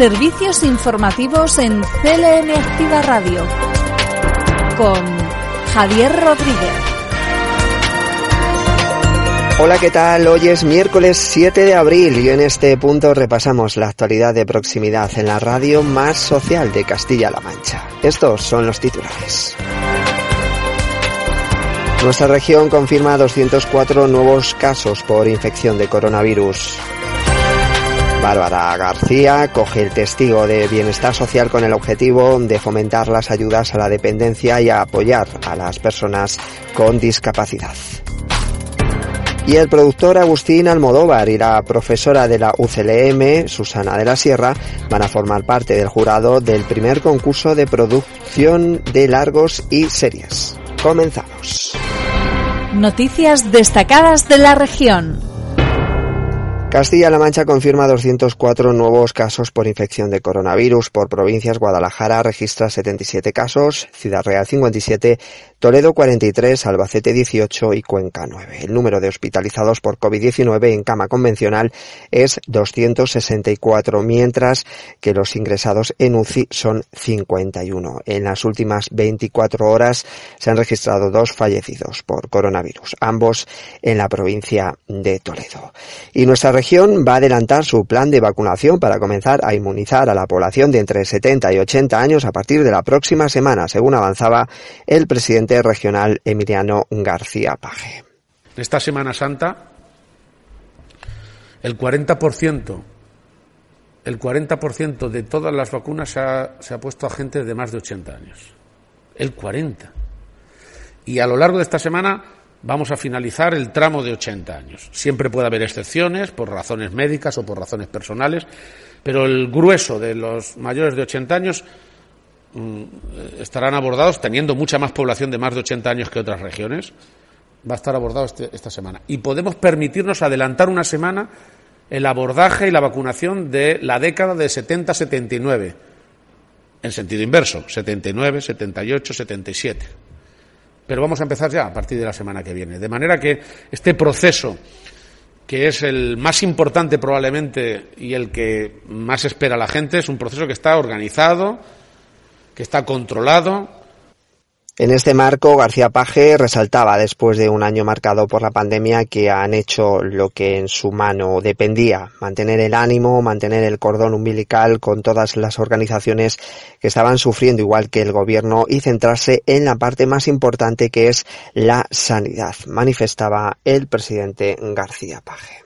Servicios informativos en CLM Activa Radio con Javier Rodríguez. Hola, ¿qué tal? Hoy es miércoles 7 de abril y en este punto repasamos la actualidad de proximidad en la radio más social de Castilla-La Mancha. Estos son los titulares. Nuestra región confirma 204 nuevos casos por infección de coronavirus. Bárbara García coge el testigo de bienestar social con el objetivo de fomentar las ayudas a la dependencia y a apoyar a las personas con discapacidad. Y el productor Agustín Almodóvar y la profesora de la UCLM, Susana de la Sierra, van a formar parte del jurado del primer concurso de producción de largos y series. Comenzamos. Noticias destacadas de la región. Castilla-La Mancha confirma 204 nuevos casos por infección de coronavirus. Por provincias, Guadalajara registra 77 casos, Ciudad Real 57, Toledo 43, Albacete 18 y Cuenca 9. El número de hospitalizados por COVID-19 en cama convencional es 264, mientras que los ingresados en UCI son 51. En las últimas 24 horas se han registrado dos fallecidos por coronavirus, ambos en la provincia de Toledo. Y nuestra región va a adelantar su plan de vacunación para comenzar a inmunizar a la población de entre 70 y 80 años a partir de la próxima semana, según avanzaba el presidente regional Emiliano García Paje. Esta Semana Santa, el 40%, el 40% de todas las vacunas se ha, se ha puesto a gente de más de 80 años. El 40. Y a lo largo de esta semana vamos a finalizar el tramo de 80 años. Siempre puede haber excepciones por razones médicas o por razones personales, pero el grueso de los mayores de 80 años estarán abordados, teniendo mucha más población de más de 80 años que otras regiones, va a estar abordado este, esta semana. Y podemos permitirnos adelantar una semana el abordaje y la vacunación de la década de 70-79, en sentido inverso, 79, 78, 77. Pero vamos a empezar ya a partir de la semana que viene. De manera que este proceso, que es el más importante probablemente y el que más espera la gente, es un proceso que está organizado, que está controlado. En este marco, García Paje resaltaba, después de un año marcado por la pandemia, que han hecho lo que en su mano dependía, mantener el ánimo, mantener el cordón umbilical con todas las organizaciones que estaban sufriendo, igual que el gobierno, y centrarse en la parte más importante que es la sanidad, manifestaba el presidente García Paje.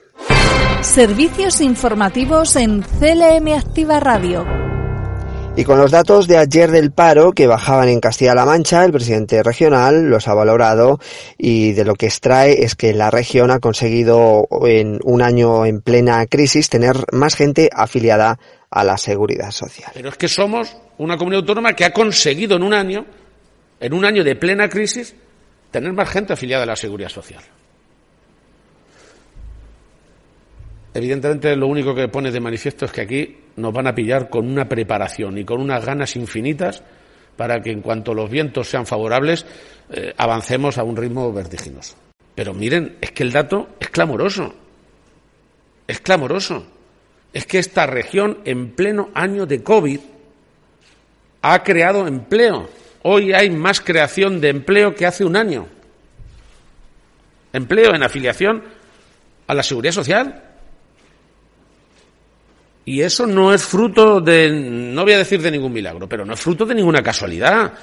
Servicios informativos en CLM Activa Radio. Y con los datos de ayer del paro que bajaban en Castilla-La Mancha, el presidente regional los ha valorado y de lo que extrae es que la región ha conseguido en un año en plena crisis tener más gente afiliada a la seguridad social. Pero es que somos una comunidad autónoma que ha conseguido en un año, en un año de plena crisis, tener más gente afiliada a la seguridad social. Evidentemente, lo único que pone de manifiesto es que aquí nos van a pillar con una preparación y con unas ganas infinitas para que en cuanto los vientos sean favorables eh, avancemos a un ritmo vertiginoso. Pero miren, es que el dato es clamoroso. Es clamoroso. Es que esta región en pleno año de COVID ha creado empleo. Hoy hay más creación de empleo que hace un año. Empleo en afiliación a la seguridad social. Y eso no es fruto de, no voy a decir de ningún milagro, pero no es fruto de ninguna casualidad.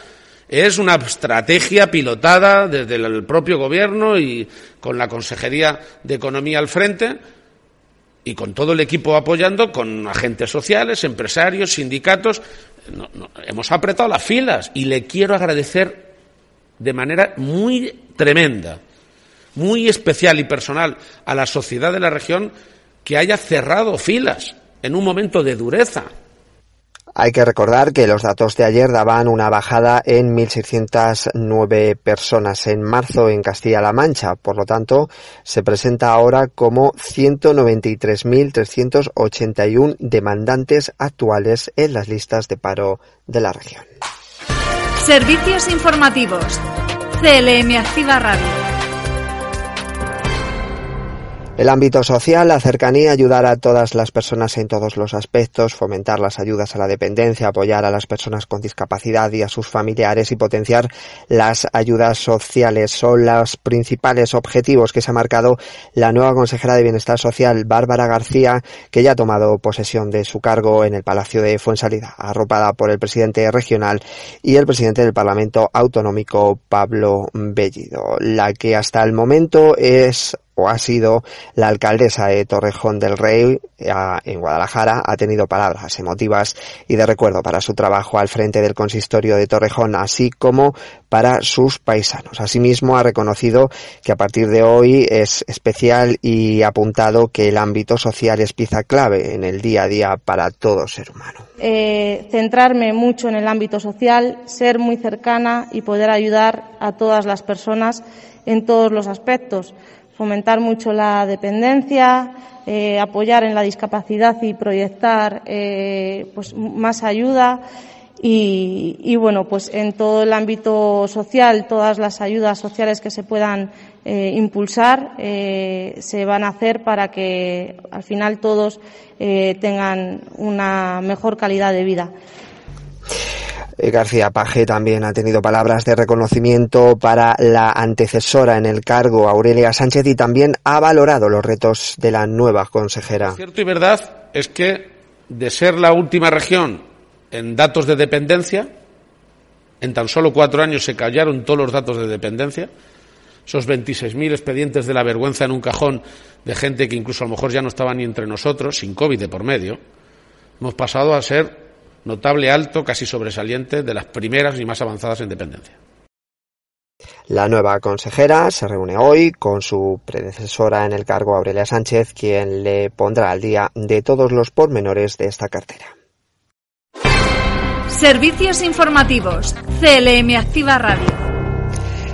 Es una estrategia pilotada desde el propio gobierno y con la Consejería de Economía al frente y con todo el equipo apoyando, con agentes sociales, empresarios, sindicatos. hemos apretado las filas y le quiero agradecer de manera muy tremenda, muy especial y personal a la sociedad de la región que haya cerrado filas en un momento de dureza. Hay que recordar que los datos de ayer daban una bajada en 1.609 personas en marzo en Castilla-La Mancha. Por lo tanto, se presenta ahora como 193.381 demandantes actuales en las listas de paro de la región. Servicios informativos. CLM Activa Radio. El ámbito social, la cercanía, ayudar a todas las personas en todos los aspectos, fomentar las ayudas a la dependencia, apoyar a las personas con discapacidad y a sus familiares y potenciar las ayudas sociales son los principales objetivos que se ha marcado la nueva consejera de Bienestar Social, Bárbara García, que ya ha tomado posesión de su cargo en el Palacio de Fuensalida, arropada por el presidente regional y el presidente del Parlamento Autonómico, Pablo Bellido. La que hasta el momento es o ha sido la alcaldesa de Torrejón del Rey en Guadalajara, ha tenido palabras emotivas y de recuerdo para su trabajo al frente del consistorio de Torrejón, así como para sus paisanos. Asimismo, ha reconocido que a partir de hoy es especial y apuntado que el ámbito social es pieza clave en el día a día para todo ser humano. Eh, centrarme mucho en el ámbito social, ser muy cercana y poder ayudar a todas las personas en todos los aspectos fomentar mucho la dependencia, eh, apoyar en la discapacidad y proyectar eh, pues más ayuda y, bueno pues en todo el ámbito social todas las ayudas sociales que se puedan eh, impulsar se van a hacer para que al final todos tengan una mejor calidad de vida. Eh, García Paje también ha tenido palabras de reconocimiento para la antecesora en el cargo, Aurelia Sánchez, y también ha valorado los retos de la nueva consejera. Cierto y verdad es que de ser la última región en datos de dependencia, en tan solo cuatro años se callaron todos los datos de dependencia, esos 26.000 expedientes de la vergüenza en un cajón de gente que incluso a lo mejor ya no estaba ni entre nosotros, sin COVID de por medio, hemos pasado a ser notable alto, casi sobresaliente, de las primeras y más avanzadas en dependencia. La nueva consejera se reúne hoy con su predecesora en el cargo, Aurelia Sánchez, quien le pondrá al día de todos los pormenores de esta cartera. Servicios informativos. CLM Activa Radio.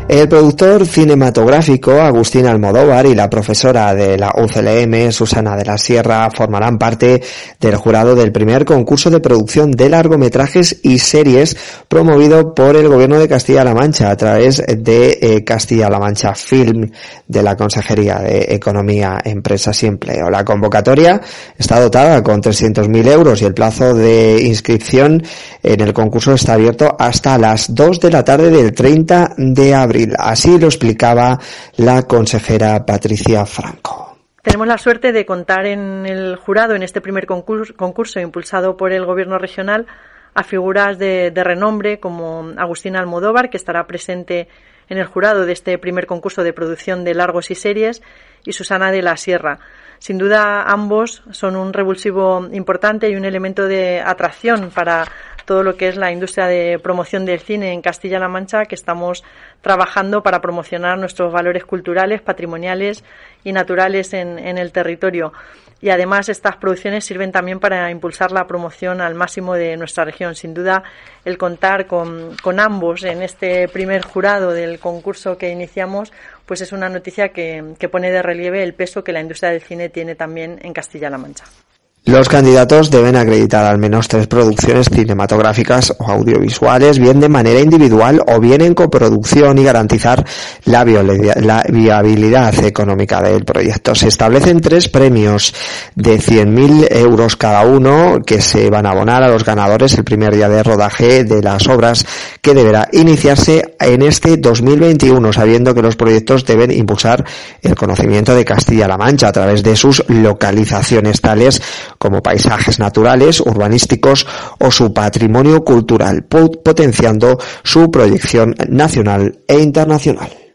El productor cinematográfico Agustín Almodóvar y la profesora de la UCLM, Susana de la Sierra, formarán parte del jurado del primer concurso de producción de largometrajes y series promovido por el Gobierno de Castilla-La Mancha a través de eh, Castilla-La Mancha Film de la Consejería de Economía, Empresas y Empleo. La convocatoria está dotada con 300.000 euros y el plazo de inscripción en el concurso está abierto hasta las 2 de la tarde del 30 de abril. Así lo explicaba la consejera Patricia Franco. Tenemos la suerte de contar en el jurado, en este primer concurso, impulsado por el Gobierno regional, a figuras de, renombre como Agustín Almodóvar, que estará presente en el jurado de este primer concurso de producción de largos y series, y Susana de la Sierra. Sin duda, ambos son un revulsivo importante y un elemento de atracción para todo lo que es la industria de promoción del cine en Castilla-La Mancha, que estamos trabajando para promocionar nuestros valores culturales, patrimoniales y naturales en, el territorio. Y además estas producciones sirven también para impulsar la promoción al máximo de nuestra región. Sin duda, el contar con, ambos en este primer jurado del concurso que iniciamos, pues es una noticia que pone de relieve el peso que la industria del cine tiene también en Castilla-La Mancha. Los candidatos deben acreditar al menos tres producciones cinematográficas o audiovisuales, bien de manera individual o bien en coproducción y garantizar la, viabilidad económica del proyecto. Se establecen tres premios de 100.000 euros cada uno que se van a abonar a los ganadores el primer día de rodaje de las obras que deberá iniciarse en este 2021, sabiendo que los proyectos deben impulsar el conocimiento de Castilla-La Mancha a través de sus localizaciones tales como paisajes naturales, urbanísticos o su patrimonio cultural, potenciando su proyección nacional e internacional.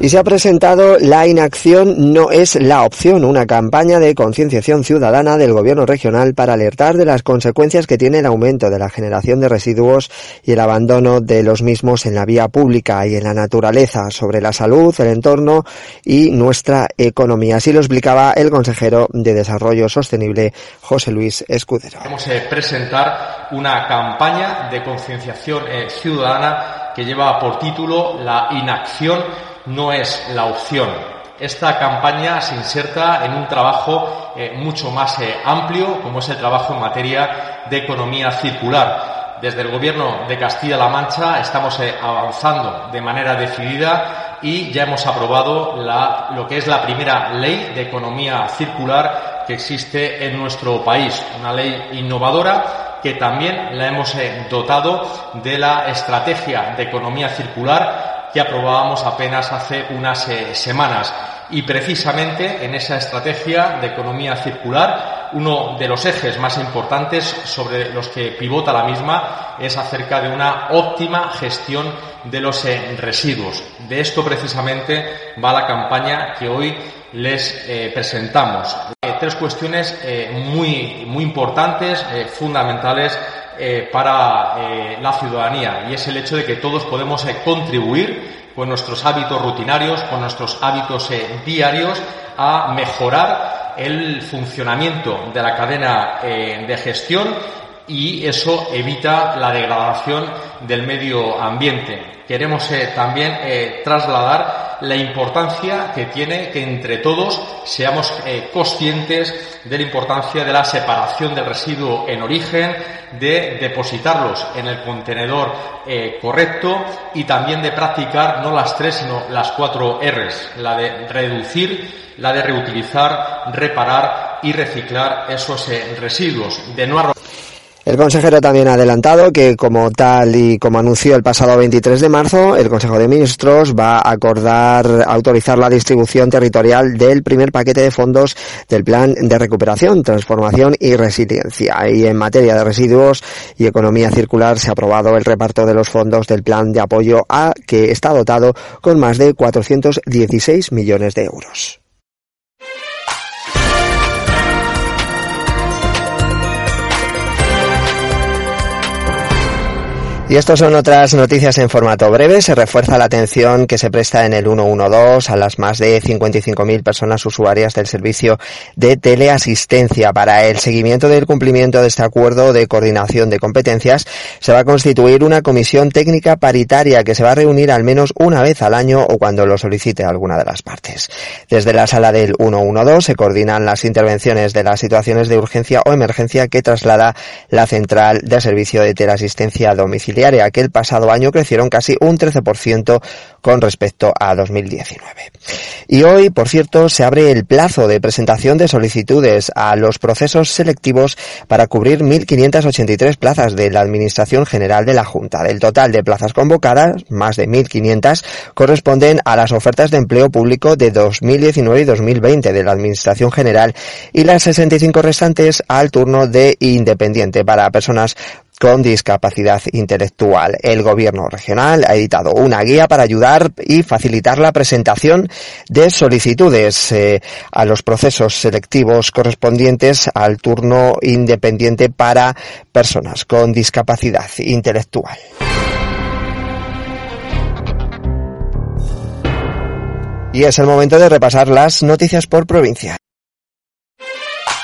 Y se ha presentado La inacción no es la opción, una campaña de concienciación ciudadana del gobierno regional para alertar de las consecuencias que tiene el aumento de la generación de residuos y el abandono de los mismos en la vía pública y en la naturaleza sobre la salud, el entorno y nuestra economía. Así lo explicaba el consejero de Desarrollo Sostenible, José Luis Escudero. Vamos a presentar una campaña de concienciación eh, ciudadana que lleva por título La inacción no es la opción. Esta campaña se inserta en un trabajo eh, mucho más eh, amplio, como es el trabajo en materia de economía circular. Desde el Gobierno de Castilla-La Mancha estamos eh, avanzando de manera decidida y ya hemos aprobado lo que es la primera ley de economía circular que existe en nuestro país. Una ley innovadora que también la hemos dotado de la estrategia de economía circular que aprobábamos apenas hace unas eh, semanas. Y precisamente en esa estrategia de economía circular, uno de los ejes más importantes sobre los que pivota la misma es acerca de una óptima gestión de los eh, residuos. De esto precisamente va la campaña que hoy les eh, presentamos. Tres cuestiones muy, muy importantes, fundamentales para la ciudadanía y es el hecho de que todos podemos contribuir con nuestros hábitos rutinarios, con nuestros hábitos eh, diarios, a mejorar el funcionamiento de la cadena eh, de gestión y eso evita la degradación del medio ambiente. Queremos eh, también trasladar la importancia que tiene que entre todos seamos conscientes de la importancia de la separación del residuo en origen, de depositarlos en el contenedor eh, correcto y también de practicar no las tres, sino las cuatro R's, la de reducir, la de reutilizar, reparar y reciclar esos eh, residuos, de no el consejero también ha adelantado que, como tal y como anunció el pasado 23 de marzo, el Consejo de Ministros va a acordar autorizar la distribución territorial del primer paquete de fondos del Plan de Recuperación, Transformación y Resiliencia. Y en materia de residuos y economía circular se ha aprobado el reparto de los fondos del Plan de Apoyo A, que está dotado con más de 416 millones de euros. Y estas son otras noticias en formato breve. Se refuerza la atención que se presta en el 112 a las más de 55.000 personas usuarias del servicio de teleasistencia. Para el seguimiento del cumplimiento de este acuerdo de coordinación de competencias, se va a constituir una comisión técnica paritaria que se va a reunir al menos una vez al año o cuando lo solicite alguna de las partes. Desde la sala del 112 se coordinan las intervenciones de las situaciones de urgencia o emergencia que traslada la central de servicio de teleasistencia a domicilio que el pasado año crecieron casi un 13% con respecto a 2019. Y hoy, por cierto, se abre el plazo de presentación de solicitudes a los procesos selectivos para cubrir 1.583 plazas de la Administración General de la Junta. Del total de plazas convocadas, más de 1.500 corresponden a las ofertas de empleo público de 2019 y 2020 de la Administración General y las 65 restantes al turno de independiente para personas con discapacidad intelectual. El gobierno regional ha editado una guía para ayudar y facilitar la presentación de solicitudes eh, a los procesos selectivos correspondientes al turno independiente para personas con discapacidad intelectual. Y es el momento de repasar las noticias por provincia.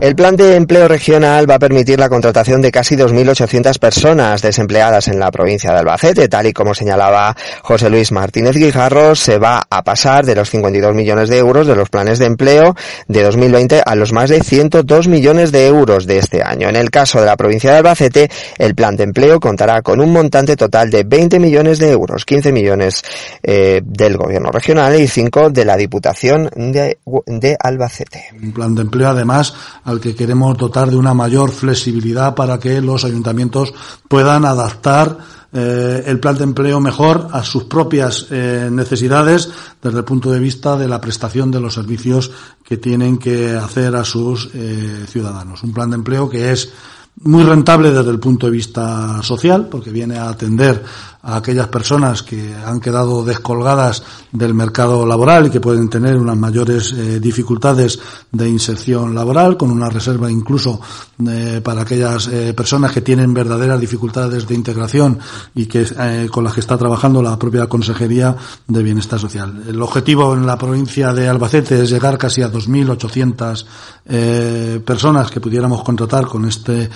el plan de empleo regional va a permitir la contratación de casi 2.800 personas desempleadas en la provincia de Albacete, tal y como señalaba José Luis Martínez Guijarro, se va a pasar de los 52 millones de euros de los planes de empleo de 2020 a los más de 102 millones de euros de este año. En el caso de la provincia de Albacete, el plan de empleo contará con un montante total de 20 millones de euros, 15 millones eh, del gobierno regional y 5 de la Diputación de, de Albacete. Un plan de empleo además al que queremos dotar de una mayor flexibilidad para que los ayuntamientos puedan adaptar eh, el plan de empleo mejor a sus propias eh, necesidades desde el punto de vista de la prestación de los servicios que tienen que hacer a sus eh, ciudadanos. Un plan de empleo que es muy rentable desde el punto de vista social, porque viene a atender a aquellas personas que han quedado descolgadas del mercado laboral y que pueden tener unas mayores eh, dificultades de inserción laboral, con una reserva incluso eh, para aquellas eh, personas que tienen verdaderas dificultades de integración y que con las que está trabajando la propia Consejería de Bienestar Social. El objetivo en la provincia de Albacete es llegar casi a 2.800 personas que pudiéramos contratar con este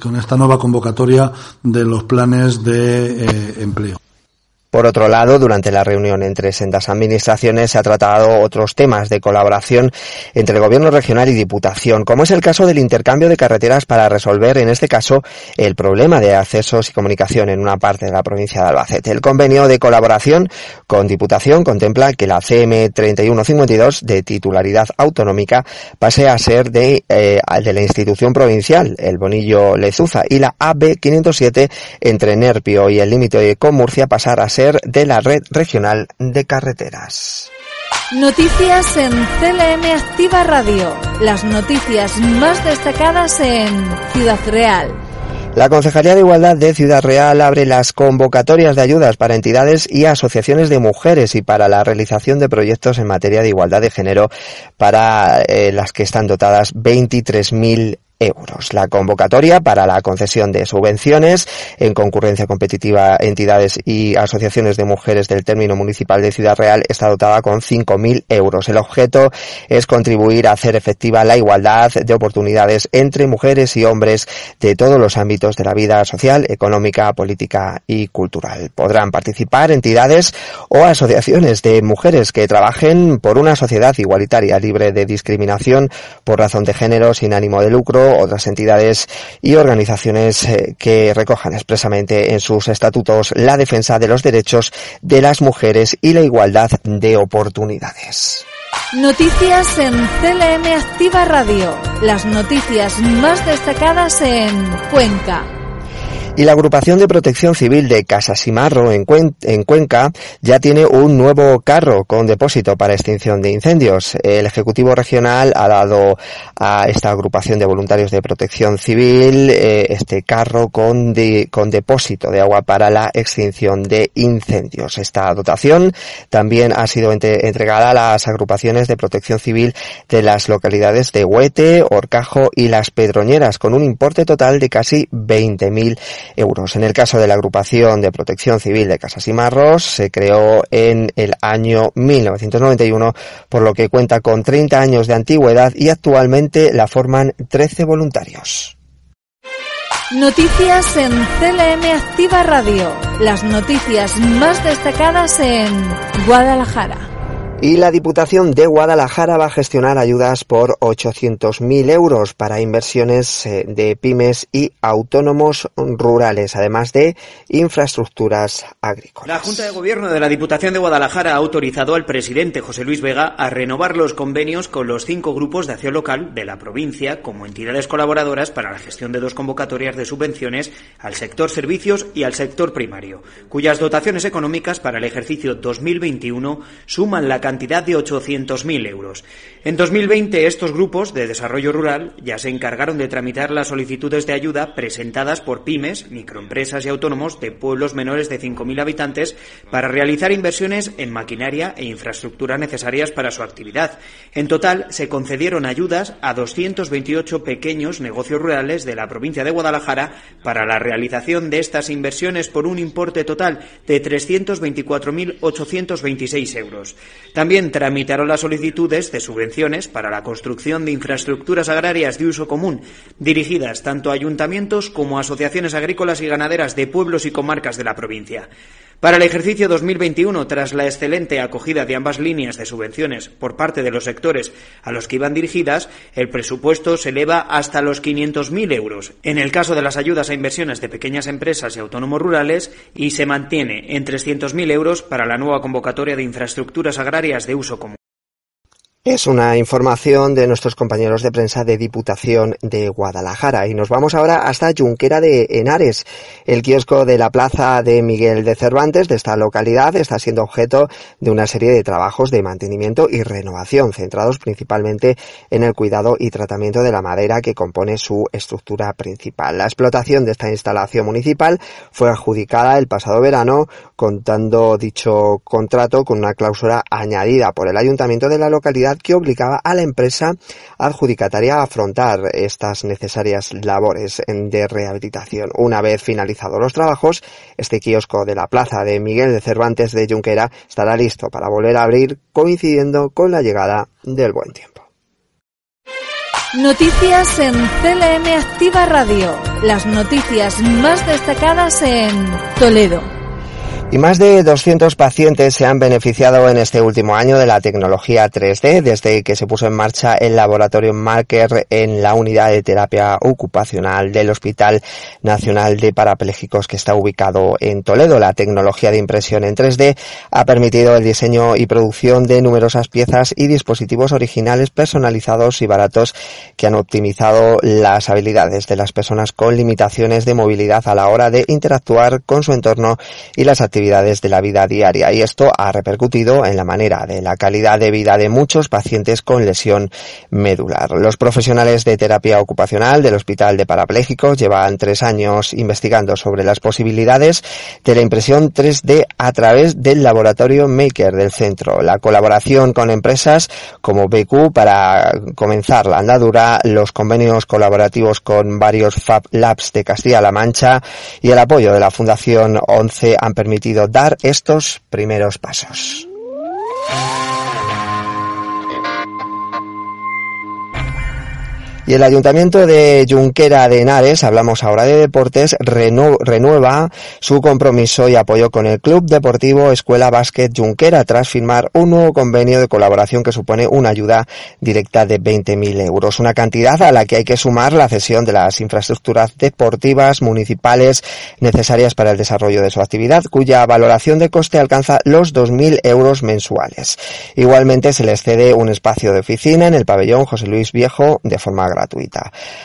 con esta nueva convocatoria de los planes de empleo. Por otro lado, durante la reunión entre sendas administraciones se ha tratado otros temas de colaboración entre el gobierno regional y diputación, como es el caso del intercambio de carreteras para resolver, en este caso, el problema de accesos y comunicación en una parte de la provincia de Albacete. El convenio de colaboración con Diputación contempla que la CM 3152 de titularidad autonómica pase a ser de, eh, de la institución provincial, el Bonillo Lezuza, y la AB 507 entre Nerpio y el límite con Murcia pasar a ser de la red regional de carreteras. Noticias en CLM Activa Radio. Las noticias más destacadas en Ciudad Real. La Concejalía de Igualdad de Ciudad Real abre las convocatorias de ayudas para entidades y asociaciones de mujeres y para la realización de proyectos en materia de igualdad de género para eh, las que están dotadas 23.000 euros. La convocatoria para la concesión de subvenciones en concurrencia competitiva entidades y asociaciones de mujeres del término municipal de Ciudad Real está dotada con 5.000 euros. El objeto es contribuir a hacer efectiva la igualdad de oportunidades entre mujeres y hombres de todos los ámbitos de la vida social, económica, política y cultural. Podrán participar entidades o asociaciones de mujeres que trabajen por una sociedad igualitaria libre de discriminación por razón de género sin ánimo de lucro otras entidades y organizaciones eh, que recojan expresamente en sus estatutos la defensa de los derechos de las mujeres y la igualdad de oportunidades. Noticias en CLM Activa Radio. Las noticias más destacadas en Cuenca. Y la agrupación de protección civil de Casasimarro en, en Cuenca ya tiene un nuevo carro con depósito para extinción de incendios. El Ejecutivo Regional ha dado a esta agrupación de voluntarios de protección civil eh, este carro con, con depósito de agua para la extinción de incendios. Esta dotación también ha sido entregada a las agrupaciones de protección civil de las localidades de Huete, Orcajo y Las Pedroñeras con un importe total de casi 20.000 euros. En el caso de la agrupación de protección civil de Casas y Marros, se creó en el año 1991, por lo que cuenta con 30 años de antigüedad y actualmente la forman 13 voluntarios. Noticias en CLM Activa Radio. Las noticias más destacadas en Guadalajara. Y la Diputación de Guadalajara va a gestionar ayudas por 800.000 euros para inversiones eh, de pymes y autónomos rurales, además de infraestructuras agrícolas. La Junta de Gobierno de la Diputación de Guadalajara ha autorizado al presidente José Luis Vega a renovar los convenios con los cinco grupos de acción local de la provincia como entidades colaboradoras para la gestión de dos convocatorias de subvenciones al sector servicios y al sector primario, cuyas dotaciones económicas para el ejercicio 2021 suman la cantidad de 800.000 euros. En 2020, estos grupos de desarrollo rural ya se encargaron de tramitar las solicitudes de ayuda presentadas por pymes, microempresas y autónomos de pueblos menores de 5.000 habitantes para realizar inversiones en maquinaria e infraestructura necesarias para su actividad. En total, se concedieron ayudas a 228 pequeños negocios rurales de la provincia de Guadalajara para la realización de estas inversiones por un importe total de 324.826 euros. También tramitaron las solicitudes de subvenciones para la construcción de infraestructuras agrarias de uso común, dirigidas tanto a ayuntamientos como a asociaciones agrícolas y ganaderas de pueblos y comarcas de la provincia. Para el ejercicio 2021, tras la excelente acogida de ambas líneas de subvenciones por parte de los sectores a los que iban dirigidas, el presupuesto se eleva hasta los 500.000 euros. En el caso de las ayudas a inversiones de pequeñas empresas y autónomos rurales, y se mantiene en 300.000 euros para la nueva convocatoria de infraestructuras agrarias de uso común. Es una información de nuestros compañeros de prensa de Diputación de Guadalajara y nos vamos ahora hasta Junquera de Henares. El kiosco de la plaza de Miguel de Cervantes de esta localidad está siendo objeto de una serie de trabajos de mantenimiento y renovación centrados principalmente en el cuidado y tratamiento de la madera que compone su estructura principal. La explotación de esta instalación municipal fue adjudicada el pasado verano contando dicho contrato con una cláusula añadida por el ayuntamiento de la localidad que obligaba a la empresa adjudicataria a afrontar estas necesarias labores de rehabilitación. Una vez finalizados los trabajos, este kiosco de la plaza de Miguel de Cervantes de Junquera estará listo para volver a abrir coincidiendo con la llegada del buen tiempo. Noticias en CLM Activa Radio. Las noticias más destacadas en Toledo. Y más de 200 pacientes se han beneficiado en este último año de la tecnología 3D desde que se puso en marcha el laboratorio Marker en la unidad de terapia ocupacional del Hospital Nacional de Parapléjicos que está ubicado en Toledo. La tecnología de impresión en 3D ha permitido el diseño y producción de numerosas piezas y dispositivos originales personalizados y baratos que han optimizado las habilidades de las personas con limitaciones de movilidad a la hora de interactuar con su entorno y las actividades actividades de la vida diaria y esto ha repercutido en la manera de la calidad de vida de muchos pacientes con lesión medular. Los profesionales de terapia ocupacional del Hospital de Parapléjicos llevan tres años investigando sobre las posibilidades de la impresión 3D a través del laboratorio Maker del centro. La colaboración con empresas como BQ para comenzar la andadura, los convenios colaborativos con varios Fab Labs de Castilla-La Mancha y el apoyo de la Fundación 11 han permitido dar estos primeros pasos. Y el Ayuntamiento de Junquera de Henares, hablamos ahora de deportes, renueva su compromiso y apoyo con el Club Deportivo Escuela Básquet Junquera tras firmar un nuevo convenio de colaboración que supone una ayuda directa de 20.000 euros. Una cantidad a la que hay que sumar la cesión de las infraestructuras deportivas municipales necesarias para el desarrollo de su actividad, cuya valoración de coste alcanza los 2.000 euros mensuales. Igualmente se les cede un espacio de oficina en el pabellón José Luis Viejo de forma gratuita.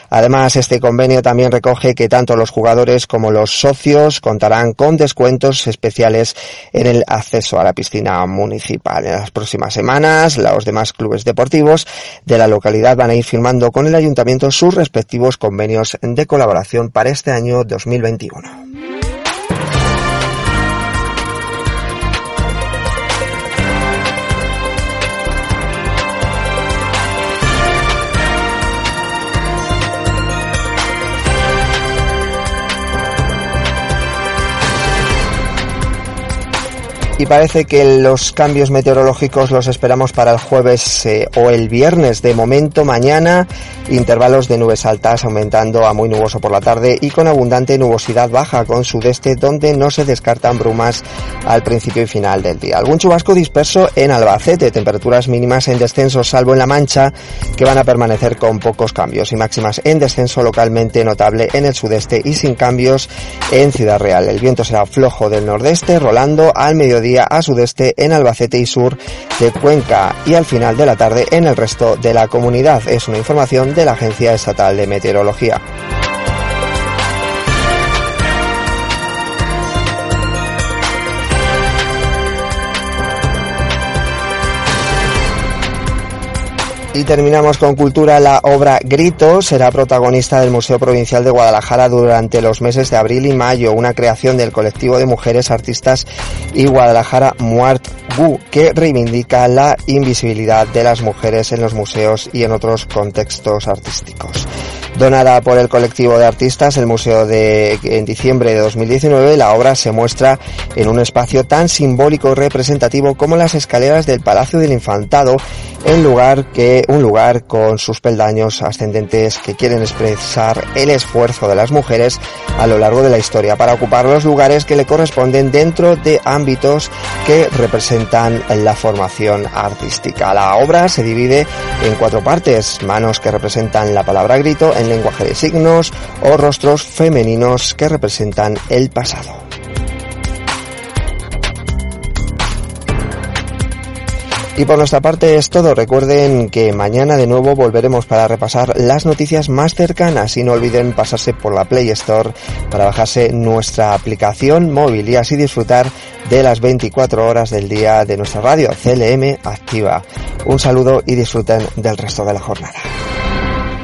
Además, este convenio también recoge que tanto los jugadores como los socios contarán con descuentos especiales en el acceso a la piscina municipal. En las próximas semanas, los demás clubes deportivos de la localidad van a ir firmando con el ayuntamiento sus respectivos convenios de colaboración para este año 2021. Y parece que los cambios meteorológicos los esperamos para el jueves eh, o el viernes. De momento, mañana, intervalos de nubes altas aumentando a muy nuboso por la tarde y con abundante nubosidad baja con sudeste donde no se descartan brumas al principio y final del día. Algún chubasco disperso en Albacete, temperaturas mínimas en descenso salvo en La Mancha que van a permanecer con pocos cambios y máximas en descenso localmente notable en el sudeste y sin cambios en Ciudad Real. El viento será flojo del nordeste rolando al mediodía a sudeste en Albacete y sur de Cuenca y al final de la tarde en el resto de la comunidad. Es una información de la Agencia Estatal de Meteorología. Y terminamos con cultura. La obra Grito será protagonista del Museo Provincial de Guadalajara durante los meses de abril y mayo, una creación del colectivo de mujeres artistas y Guadalajara Muart Gu, que reivindica la invisibilidad de las mujeres en los museos y en otros contextos artísticos. Donada por el colectivo de artistas, el museo de en diciembre de 2019, la obra se muestra en un espacio tan simbólico y representativo como las escaleras del Palacio del Infantado, en lugar que un lugar con sus peldaños ascendentes que quieren expresar el esfuerzo de las mujeres a lo largo de la historia para ocupar los lugares que le corresponden dentro de ámbitos que representan la formación artística. La obra se divide en cuatro partes, manos que representan la palabra grito en lenguaje de signos o rostros femeninos que representan el pasado. Y por nuestra parte es todo. Recuerden que mañana de nuevo volveremos para repasar las noticias más cercanas y no olviden pasarse por la Play Store para bajarse nuestra aplicación móvil y así disfrutar de las 24 horas del día de nuestra radio CLM Activa. Un saludo y disfruten del resto de la jornada.